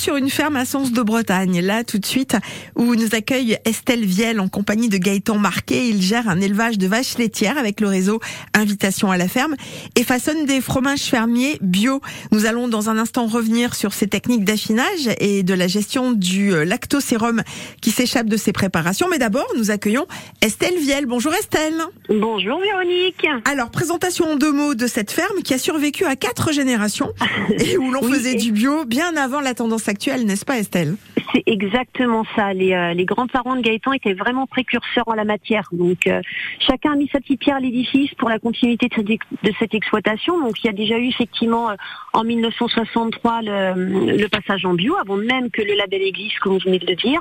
Sur une ferme à Sens de Bretagne, là tout de suite, où nous accueille Estelle Vielle en compagnie de Gaëtan Marquet. Il gère un élevage de vaches laitières avec le réseau Invitation à la ferme et façonne des fromages fermiers bio. Nous allons dans un instant revenir sur ces techniques d'affinage et de la gestion du euh, lactosérum qui s'échappe de ces préparations. Mais d'abord, nous accueillons Estelle Vielle. Bonjour Estelle. Bonjour Véronique. Alors, présentation en deux mots de cette ferme qui a survécu à quatre générations *laughs* et où l'on Oui, faisait et- du bio bien avant la tendance actuelle, n'est-ce pas Estelle? C'est exactement ça. Les, euh, grands-parents de Gaëtan étaient vraiment précurseurs en la matière. Donc euh, chacun a mis sa petite pierre à l'édifice pour la continuité de cette, exploitation. Donc il y a déjà eu effectivement euh, en 1963 le, passage en bio, avant même que le label existe, comme vous venez de le dire.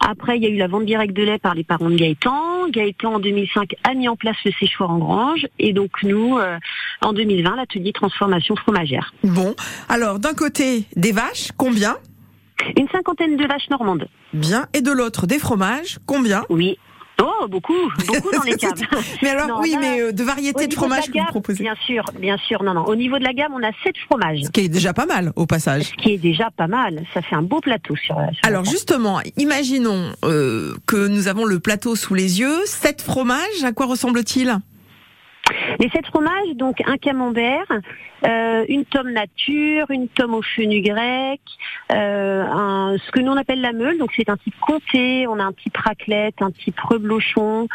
Après, il y a eu la vente directe de lait par les parents de Gaëtan. Gaëtan en 2005 a mis en place le séchoir en grange. Et donc nous, en 2020, l'atelier transformation fromagère. Bon, alors d'un côté des vaches, combien? Une cinquantaine de vaches normandes. Bien. Et de l'autre des fromages, combien Oui. Oh, beaucoup, beaucoup dans les *laughs* caves. Mais alors, Non, oui, là, mais euh, de variétés de fromages que vous proposez. Bien sûr, bien sûr. Non, non. Au niveau de la gamme, on a sept fromages. Ce qui est déjà pas mal au passage. Ce qui est déjà pas mal. Ça fait un beau plateau sur. sur Alors justement, imaginons euh, que nous avons le plateau sous les yeux. Sept fromages, à quoi ressemble-t-il? Les sept fromages, donc un camembert, euh, une tome nature, une tome au fenugrec, euh, un, ce que nous on appelle la meule, donc c'est un type comté, on a un type raclette, un type reblochon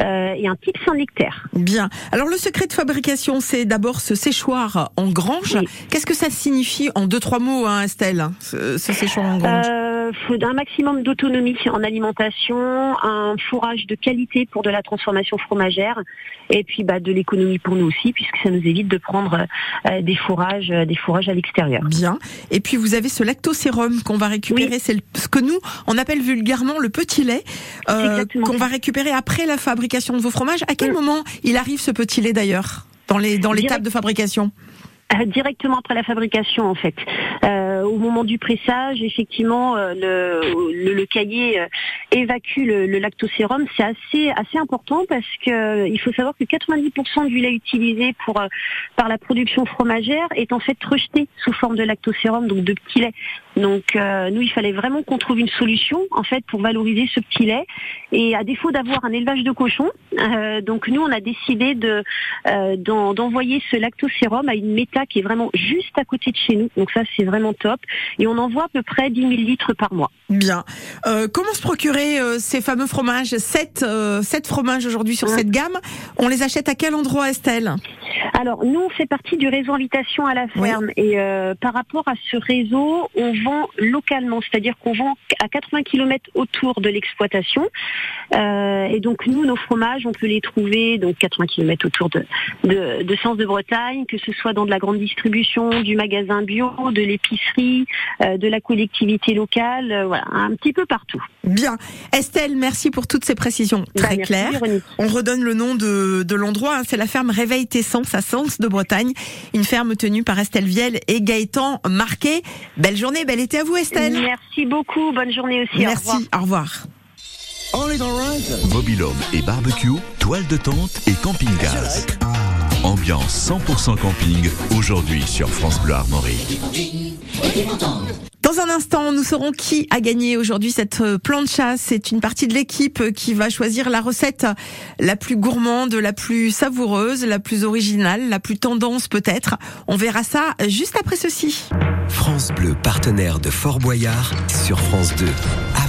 euh, et un type Saint-Nectaire. Bien. Alors le secret de fabrication, c'est d'abord ce séchoir en grange. Qu'est-ce que ça signifie en deux trois mots, hein, Estelle, ce, ce séchoir en grange? Euh, un maximum d'autonomie en alimentation, un fourrage de qualité pour de la transformation fromagère, et puis bah, de l'économie pour nous aussi, puisque ça nous évite de prendre euh, des fourrages, euh, des fourrages à l'extérieur. Bien. Et puis vous avez ce lactosérum qu'on va récupérer. C'est ce que nous on appelle vulgairement le petit lait euh, qu'on va récupérer après la fabrication de vos fromages. À quel moment il arrive ce petit lait d'ailleurs dans les dans l'étape de fabrication? Directement après la fabrication en fait. Euh, au moment du pressage, effectivement, euh, le, le, le cahier euh, évacue le, le lactosérum. C'est assez assez important parce que euh, il faut savoir que 90% du lait utilisé pour par la production fromagère est en fait rejeté sous forme de lactosérum, donc de petit lait. Donc euh, nous, il fallait vraiment qu'on trouve une solution en fait pour valoriser ce petit lait. Et à défaut d'avoir un élevage de cochons, euh, donc nous, on a décidé de euh, d'en- d'envoyer ce lactosérum à une méta qui est vraiment juste à côté de chez nous. Donc ça, c'est vraiment top. Et on envoie à peu près 10 000 litres par mois. Bien. Euh, comment se procurer euh, ces fameux fromages Sept, euh, sept fromages aujourd'hui sur cette gamme? On les achète à quel endroit, Estelle? Alors, nous, on fait partie du réseau Invitation à la ferme. Et par rapport à ce réseau, on vend localement, c'est-à-dire qu'on vend à 80 km autour de l'exploitation. Et donc, nous, nos fromages, on peut les trouver donc 80 km autour de, de, de Sens de Bretagne, que ce soit dans de la grande distribution, du magasin bio, de l'épicerie, euh, de la collectivité locale, euh, voilà, un petit peu partout. Bien. Estelle, merci pour toutes ces précisions très merci, claires. On redonne le nom de, de l'endroit. hein. C'est la ferme Réveil tes sens à Sens de Bretagne. Une ferme tenue par Estelle Vielle et Gaëtan Marquet. Belle journée, bel été à vous, Estelle. Merci beaucoup. Bonne journée aussi. Au Merci. revoir. Au revoir. Mobilhome et barbecue, toile de tente et camping-gaz. Ambiance 100% camping, aujourd'hui sur France Bleu Armorique. Dans un instant, nous saurons qui a gagné aujourd'hui cette euh, plancha. C'est une partie de l'équipe euh, qui va choisir la recette la plus gourmande, la plus savoureuse, la plus originale, la plus tendance peut-être. On verra ça juste après ceci. France Bleu, partenaire de Fort Boyard, sur France 2.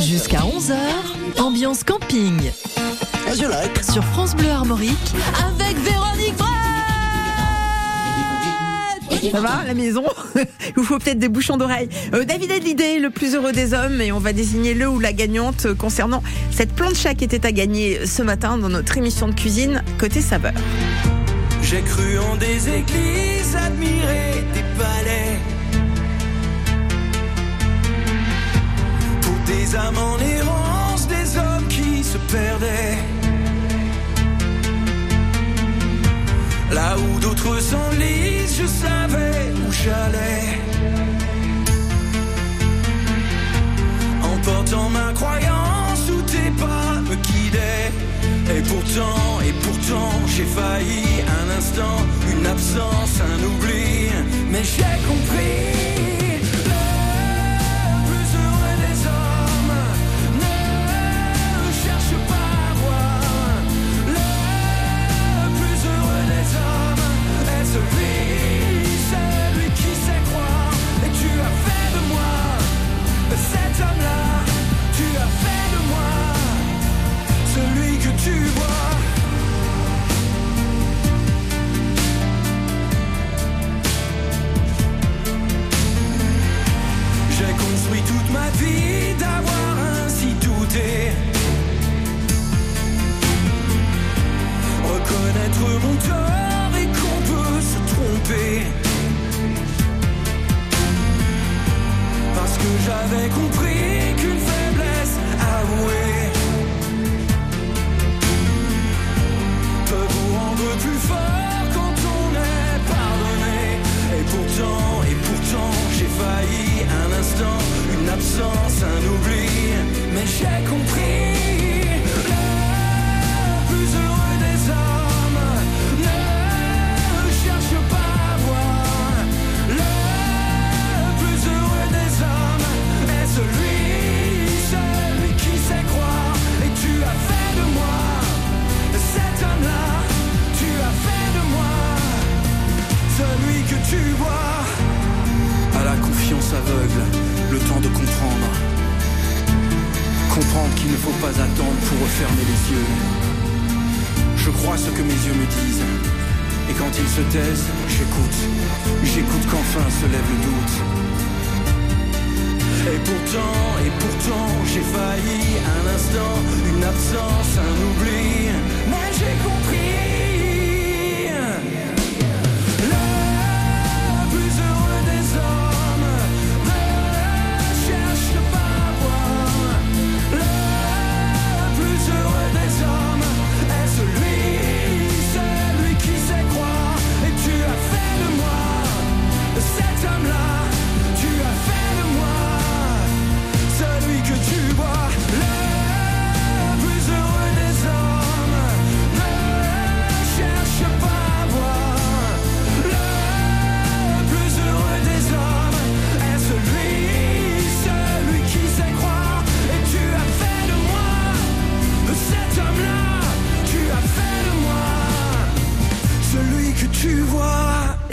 Jusqu'à 11h, ambiance camping. Sur France Bleu Armorique, avec Véronique Ça va, la maison *laughs* Il vous faut peut-être des bouchons d'oreilles. Euh, David Hallyday, le plus heureux des hommes, et on va désigner le ou la gagnante concernant cette plancha qui était à gagner ce matin dans notre émission de cuisine côté saveur. J'ai cru en des églises, admiré des palais. Des âmes en errance, des hommes qui se perdaient. Là où d'autres s'enlisent, je savais où j'allais. En portant ma croyance où tes pas me guidaient. Et pourtant, et pourtant, j'ai failli un instant, une absence, un oubli. Mais j'ai compris. Et pourtant, et pourtant, j'ai failli un instant, une absence, un oubli. Mais j'ai compris.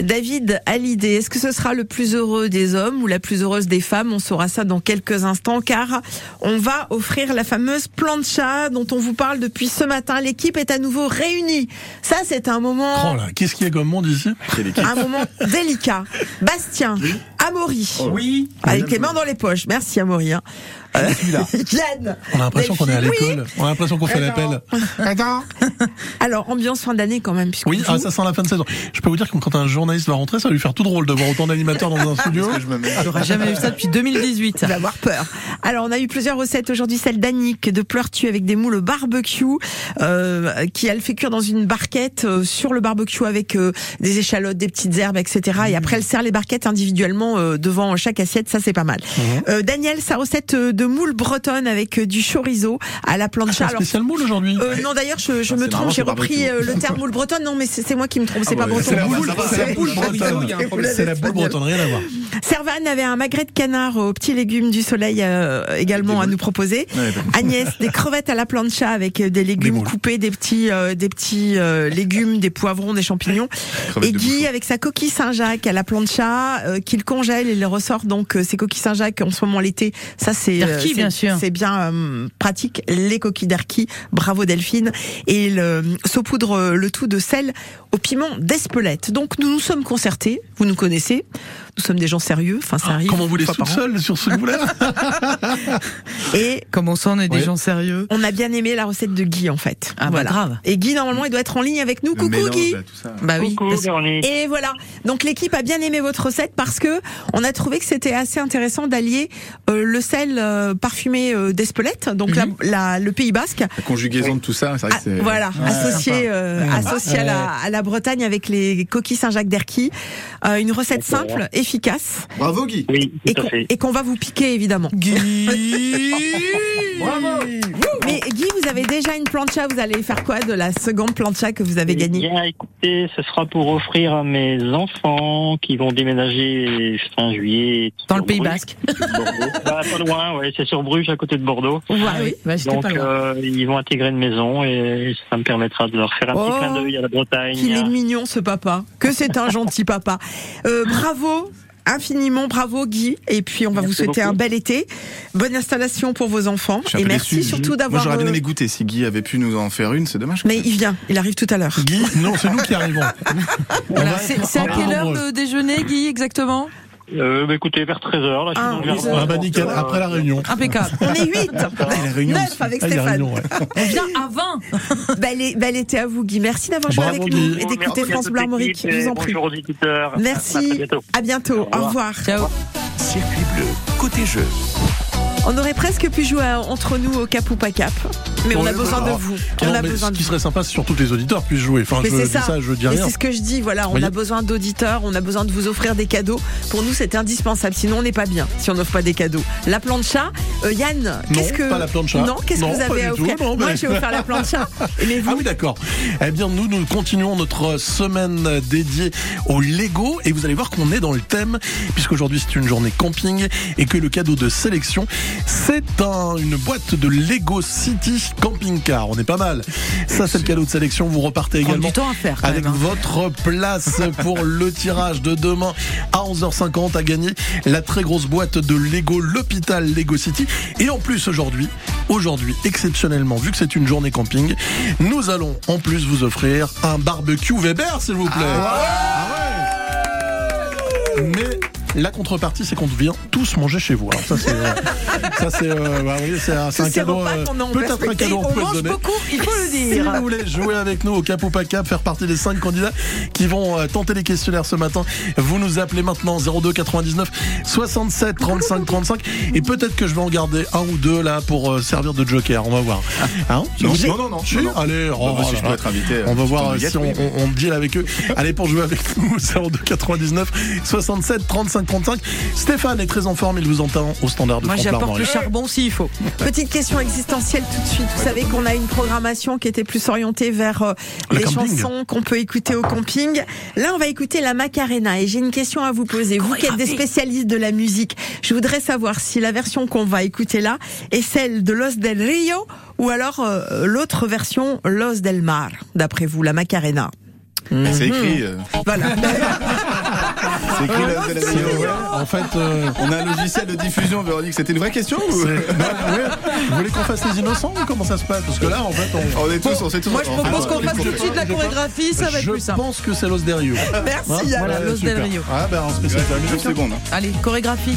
David Hallyday, est-ce que ce sera le plus heureux des hommes ou la plus heureuse des femmes? On saura ça dans quelques instants car on va offrir la fameuse plancha dont on vous parle depuis ce matin. L'équipe est à nouveau réunie. Ça, c'est un moment, Oh là, qu'est-ce qu'il y a comme monde ici? Un moment *laughs* délicat. Bastien, Amaury. Oui. Avec les mains dans les poches. Merci Amaury. hein. Euh, *laughs* Yann. On a l'impression qu'on est à l'école. On a l'impression qu'on fait l'appel. *laughs* Alors, ambiance fin d'année quand même. Oui, ah, ça sent la fin de saison. Je peux vous dire que quand un journaliste va rentrer, ça va lui faire tout drôle de voir autant d'animateurs dans un *laughs* studio. J'aurais jamais vu ça depuis 2018. Il va avoir peur. Alors, on a eu plusieurs recettes aujourd'hui. Celle d'Annick de Pleurtu avec des moules barbecue, euh, qui elle fait cuire dans une barquette euh, sur le barbecue avec euh, des échalotes, des petites herbes, etc. Et après, elle sert les barquettes individuellement euh, devant chaque assiette. Ça, c'est pas mal. Euh, Daniel, sa recette euh, de moules bretonnes avec euh, du chorizo à la plancha. Ah, c'est spécial moule aujourd'hui. euh, non, d'ailleurs, je, je Ah, me trompe. J'ai repris euh, le terme moule bretonne. Non, mais c'est c'est moi qui me trompe. C'est pas breton. C'est la boule, Ça va, c'est la boule bretonne. C'est la boule bretonne, rien à voir. Servan avait un magret de canard aux petits légumes du soleil euh, également à nous proposer. Ouais, bah. Agnès, des crevettes à la plancha avec des légumes coupés, des petits, euh, des petits euh, légumes, des poivrons, des champignons. Et Guy avec sa coquille Saint-Jacques à la plancha euh, qu'il congèle et les ressort donc euh, ces coquilles Saint-Jacques en ce moment l'été. Ça c'est euh, D'Arki, c'est- bien sûr. C'est bien euh, pratique les coquilles d'Arki. Bravo Delphine et il euh, saupoudre euh, le tout de sel au piment d'Espelette. Donc nous nous sommes concertés. Vous nous connaissez. Nous sommes des gens sérieux. Enfin ça arrive. Ah, Comment vous an. seule sur ce coup-là *laughs* Et Comment ça, on est des gens sérieux on a bien aimé la recette de Guy en fait. Ah bah grave. Et Guy normalement il doit être en ligne avec nous. Le Coucou mélange, Guy. là, tout ça. Bah oui. Coucou, parce- Véronique. Et voilà. Donc l'équipe a bien aimé votre recette parce que on a trouvé que c'était assez intéressant d'allier euh, le sel euh, parfumé euh, d'Espelette, donc la- la- le Pays Basque. La conjugaison de tout ça, c'est vrai Ah, que c'est. voilà, associé, associé à, la, à la Bretagne avec les coquilles Saint-Jacques d'Erquy. Euh, une recette simple, efficace, Bravo Guy. Oui, et qu'on fait. et qu'on va vous piquer évidemment. *laughs* Mais Guy, vous avez déjà une plancha, vous allez faire quoi de la seconde plancha que vous avez Eh gagnée Bien, écoutez, ce sera pour offrir à mes enfants qui vont déménager fin juillet. Dans le Pays Bruges, Basque. *laughs* Bah, pas loin, ouais, c'est sur Bruges, à côté de Bordeaux. Ouais, oui, bah, Donc, pas loin. euh, ils vont intégrer une maison et ça me permettra de leur faire un Oh, petit clin d'œil à la Bretagne. Qu'il est mignon ce papa, que c'est un gentil papa. Euh, bravo. Infiniment bravo Guy et puis on va Merci vous souhaiter beaucoup. un bel été, bonne installation pour vos enfants et merci déçu. surtout Moi d'avoir. j'aurais bien euh, aimé goûter si Guy avait pu nous en faire une, c'est dommage. Mais il vient, il arrive tout à l'heure. Guy, non, c'est nous qui arrivons. *laughs* Voilà, c'est à quelle heure le déjeuner, Guy, exactement? Euh, bah, écoutez, vers 13h, là, je suis dans le Ah, jardin. Ah bah nickel, Euh, après la réunion. Impeccable. On est 8 *laughs* la réunion 9 avec Ah, il y a Stéphane. réunion, ouais. *laughs* On vient à 20. Belle, é- belle été à vous, Guy. Merci d'avoir joué avec nous et d'écouter France Bleu Armorique. Je vous en prie. Bonjour auditeurs. Merci. bientôt. À bientôt. Au revoir. Ciao. Circuit bleu, côté jeu. On aurait presque pu jouer à- entre nous au cap ou pas cap, mais on a besoin de vous. Non, On a mais besoin ce de qui vous. serait sympa, c'est surtout que les auditeurs puissent jouer. Enfin, Mais je c'est dis ça. ça, je dis Mais rien. c'est ce que je dis. Voilà, on a besoin d'auditeurs, on a besoin de vous offrir des cadeaux. Pour nous, c'est indispensable. Sinon, on n'est pas bien si on n'offre pas des cadeaux. La plancha, euh, Yann, qu'est-ce que pas la plancha. Non, qu'est-ce que vous avez à tout, offrir Moi, je vais offrir la plancha. *laughs* Mais vous Ah oui, d'accord. Eh bien, nous, nous continuons notre semaine dédiée au Lego et vous allez voir qu'on est dans le thème puisqu'aujourd'hui c'est une journée camping et que le cadeau de sélection c'est un, une boîte de Lego City Camping Car. On est pas mal. Ça, c'est le cadeau de sélection. Vous repartez également du temps à faire, quand avec même, hein. votre place pour *laughs* le tirage de demain à 11h50 à gagner la très grosse boîte de Lego l'hôpital Lego City et en plus aujourd'hui aujourd'hui exceptionnellement vu que c'est une journée camping nous allons en plus vous offrir un barbecue Weber s'il vous plaît Ah ouais. mais la contrepartie, c'est qu'on vient tous manger chez vous. Alors ça, c'est, euh, *laughs* ça, c'est, euh, bah oui, c'est un, cadeau, euh, peut-être un cadeau on mange beaucoup, il faut le Si dire. vous voulez jouer avec nous au Cap ou pas Cap, faire partie des cinq candidats qui vont euh, tenter les questionnaires ce matin, vous nous appelez maintenant 02 99 67 35 35 et peut-être que je vais en garder un ou deux là pour euh, servir de joker. On va voir. Hein? Ça Non, non, non, non, Si non, non. Allez, oh bah, si je peux être invité, On va voir euh, gâte, si on, on deal avec eux. *laughs* Allez, pour jouer avec nous, 02 99 67 35 35. Stéphane est très en forme, il vous entend au standard de Moi, j'apporte le charbon s'il faut. Petite question existentielle tout de suite. Vous savez qu'on a une programmation qui était plus orientée vers euh, Le les camping. chansons qu'on peut écouter au camping. Là, on va écouter la Macarena et j'ai une question à vous poser. Vous qui êtes des spécialistes de la musique, je voudrais savoir si la version qu'on va écouter là est celle de Los del Rio ou alors euh, l'autre version Los del Mar, d'après vous, la Macarena. C'est écrit. euh, Voilà. *laughs* C'est écrit là, de la vidéo. En fait, euh, On a un logiciel de diffusion, Véronique. C'était une vraie question ou? C'est- bah, ouais. Vous voulez qu'on fasse les innocents ou comment ça se passe? Parce que là, en fait, on. On est tous, on sait tous. Moi, je propose qu'on fasse tout de suite la Je chorégraphie, ça va être je plus simple. pense que c'est Los del Rio. Merci, Hein? Yann. Voilà, Los del Rio. Ah ben, musique. Deux secondes. hein. Allez, chorégraphie.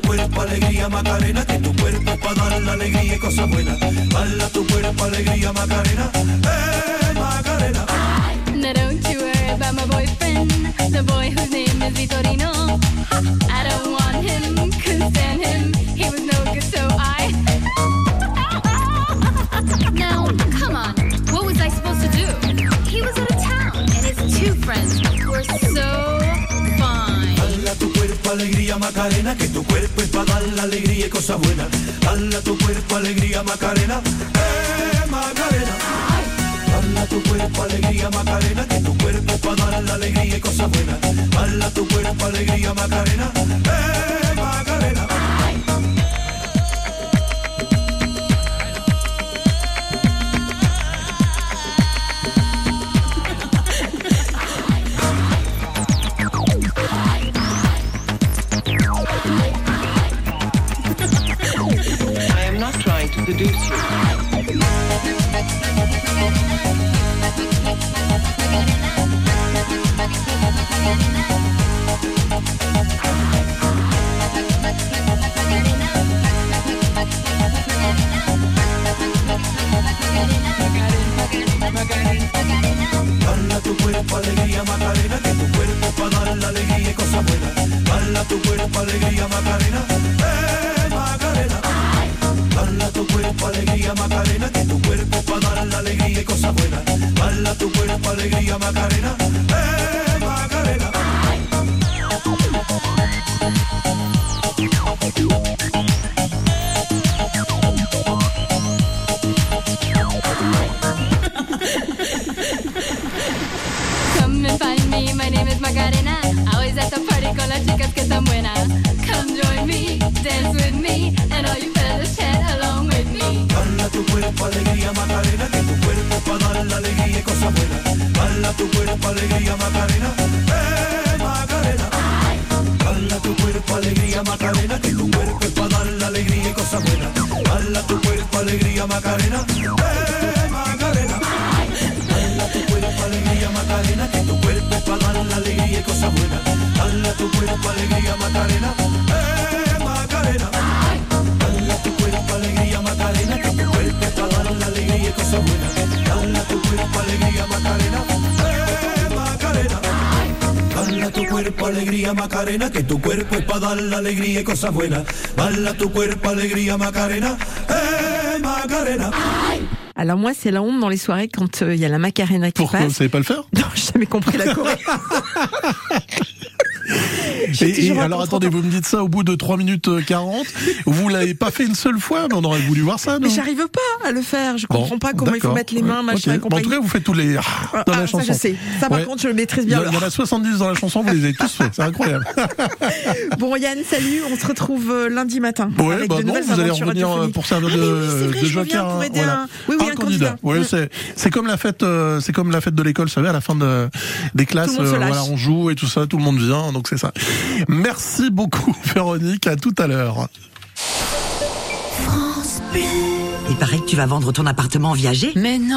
tu cuerpo alegría Macarena, que tu cuerpo para dar la alegría y cosas buenas. Dala tu cuerpo alegría Macarena, cosas buenas. Dala tu cuerpo alegría Macarena, eh Macarena. Dala tu cuerpo alegría Macarena, que tu cuerpo para dar la alegría y cosas buenas. Dala tu cuerpo alegría Macarena, Come join me, dance with me, and all you fellas chat along with me. Bala tu cuerpo, alegría, Macarena, que tu cuerpo para dar alegría y cosas buenas. Bala tu cuerpo, alegría, Macarena, eh, Macarena. Bala tu cuerpo, alegría, Macarena, que tu cuerpo para dar alegría y cosas buenas. Bala tu cuerpo, alegría, Macarena, eh, Macarena. Macarena, que tu cuerpo para dar la alegría y cosas buenas. Bala tu cuerpo, alegría, Macarena, eh, Macarena. Bala tu cuerpo, alegría, Macarena, que tu cuerpo para dar la alegría y cosas buenas. Bala tu cuerpo, alegría, Macarena, eh, Macarena. Bala tu cuerpo, alegría, Macarena, que tu cuerpo es para dar la alegría y cosas buenas. Bala tu cuerpo, alegría, Macarena, eh, Macarena. Alors moi, c'est la honte dans les soirées quand euh, il y a la Macarena qui Pourquoi vous passe. savez pas le faire? Non, j'ai jamais compris la choré. *laughs* Et, et alors attendez, vous me dites ça au bout de 3 minutes euh, 40. Vous l'avez pas fait une seule fois, mais on aurait voulu voir ça, non Mais j'arrive pas à le faire. Je Bon, comprends pas comment il faut mettre les mains, machin, ok. et Bon, en tout cas, vous faites tous les ah, dans Ah, la ça, chanson. je sais. Ça, par contre, je le maîtrise bien, Il y, en a- il y en a 70 dans la chanson, vous les avez tous faits. C'est incroyable. *laughs* Bon, Yann, salut. On se retrouve euh, lundi matin. Ouais, avec bah de non, vous allez revenir euh, pour servir Ah, de, de joker. oui, oui, un candidat. C'est comme la fête, euh, c'est comme la fête de l'école, vous savez, à la fin de, des classes, euh, on joue et tout ça, tout le monde vient, donc c'est ça. Merci beaucoup, *laughs* Véronique. À tout à l'heure. Il paraît que tu vas vendre ton appartement en viager Mais non